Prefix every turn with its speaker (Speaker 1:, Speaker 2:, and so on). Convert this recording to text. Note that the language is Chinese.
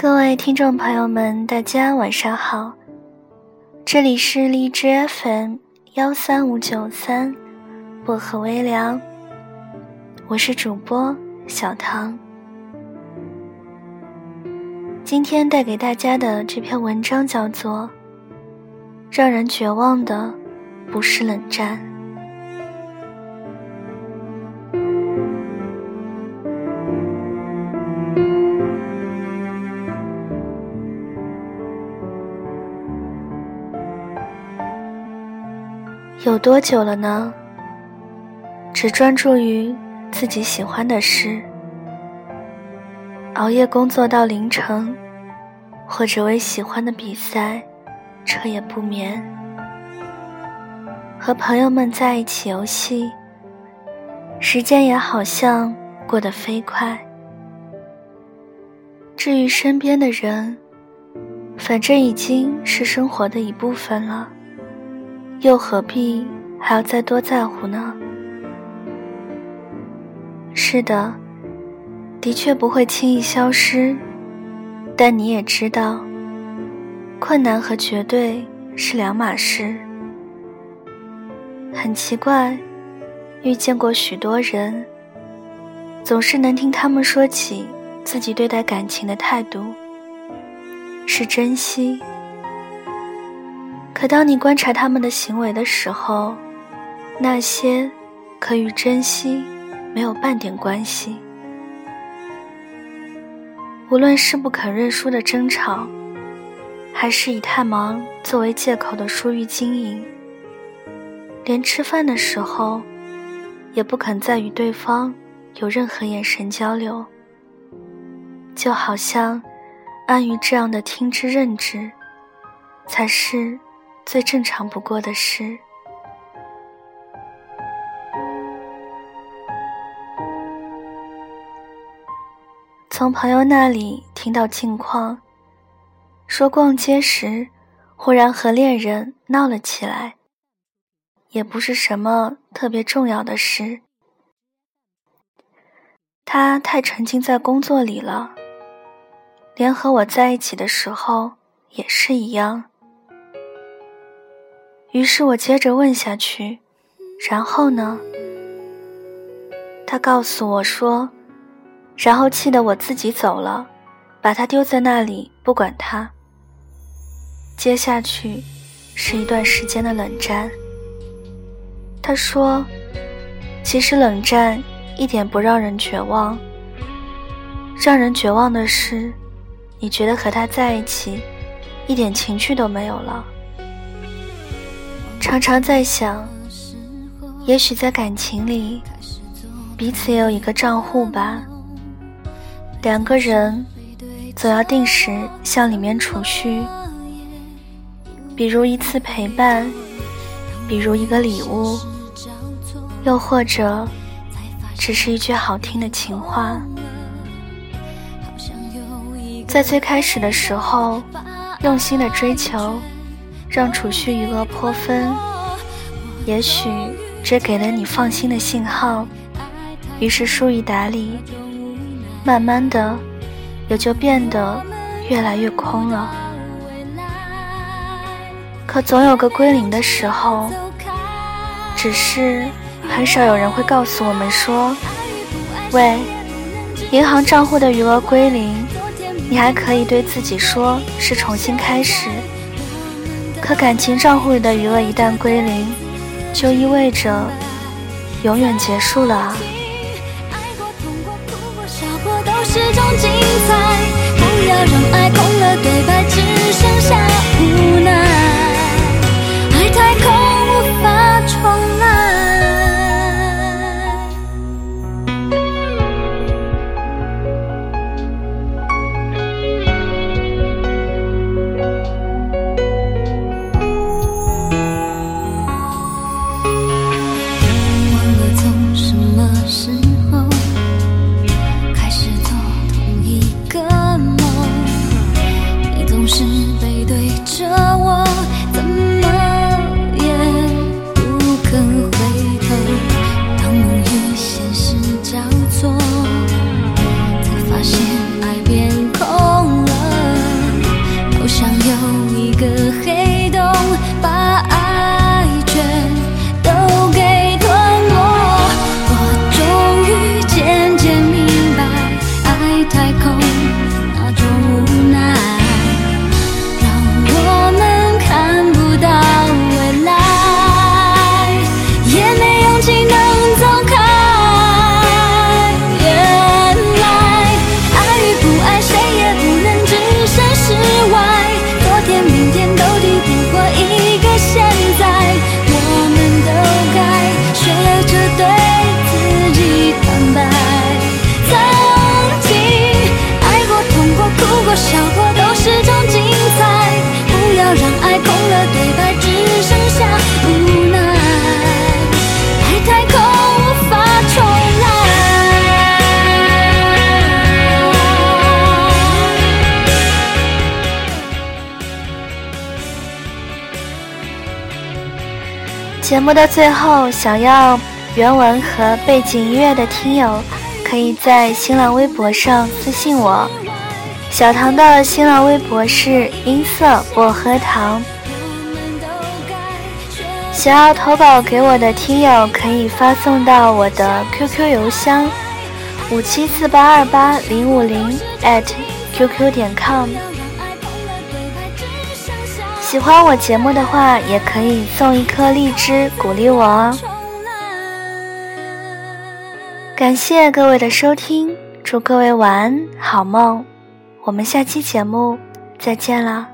Speaker 1: 各位听众朋友们，大家晚上好，这里是荔枝 FM 幺三五九三薄荷微凉，我是主播小唐。今天带给大家的这篇文章叫做《让人绝望的不是冷战》。有多久了呢？只专注于自己喜欢的事，熬夜工作到凌晨，或者为喜欢的比赛彻夜不眠，和朋友们在一起游戏，时间也好像过得飞快。至于身边的人，反正已经是生活的一部分了。又何必还要再多在乎呢？是的，的确不会轻易消失，但你也知道，困难和绝对是两码事。很奇怪，遇见过许多人，总是能听他们说起自己对待感情的态度，是珍惜。可当你观察他们的行为的时候，那些可与珍惜没有半点关系。无论是不肯认输的争吵，还是以太忙作为借口的疏于经营，连吃饭的时候也不肯再与对方有任何眼神交流，就好像安于这样的听之任之，才是。最正常不过的事。从朋友那里听到近况，说逛街时忽然和恋人闹了起来，也不是什么特别重要的事。他太沉浸在工作里了，连和我在一起的时候也是一样。于是我接着问下去，然后呢？他告诉我说，然后气得我自己走了，把他丢在那里不管他。接下去是一段时间的冷战。他说，其实冷战一点不让人绝望，让人绝望的是，你觉得和他在一起，一点情趣都没有了。常常在想，也许在感情里，彼此也有一个账户吧。两个人总要定时向里面储蓄，比如一次陪伴，比如一个礼物，又或者只是一句好听的情话。在最开始的时候，用心的追求。让储蓄余额颇分，也许这给了你放心的信号，于是疏于打理，慢慢的也就变得越来越空了。可总有个归零的时候，只是很少有人会告诉我们说：“喂，银行账户的余额归零，你还可以对自己说是重新开始。”可感情账户里的余额一旦归零，就意味着永远结束了都是种精彩！不要让爱空了对白，节目的最后，想要原文和背景音乐的听友，可以在新浪微博上私信我。小唐的新浪微博是音色薄荷糖。想要投稿给我的听友，可以发送到我的 QQ 邮箱五七四八二八零五零 @QQ 点 com。喜欢我节目的话，也可以送一颗荔枝鼓励我哦。感谢各位的收听，祝各位晚安，好梦。我们下期节目再见了。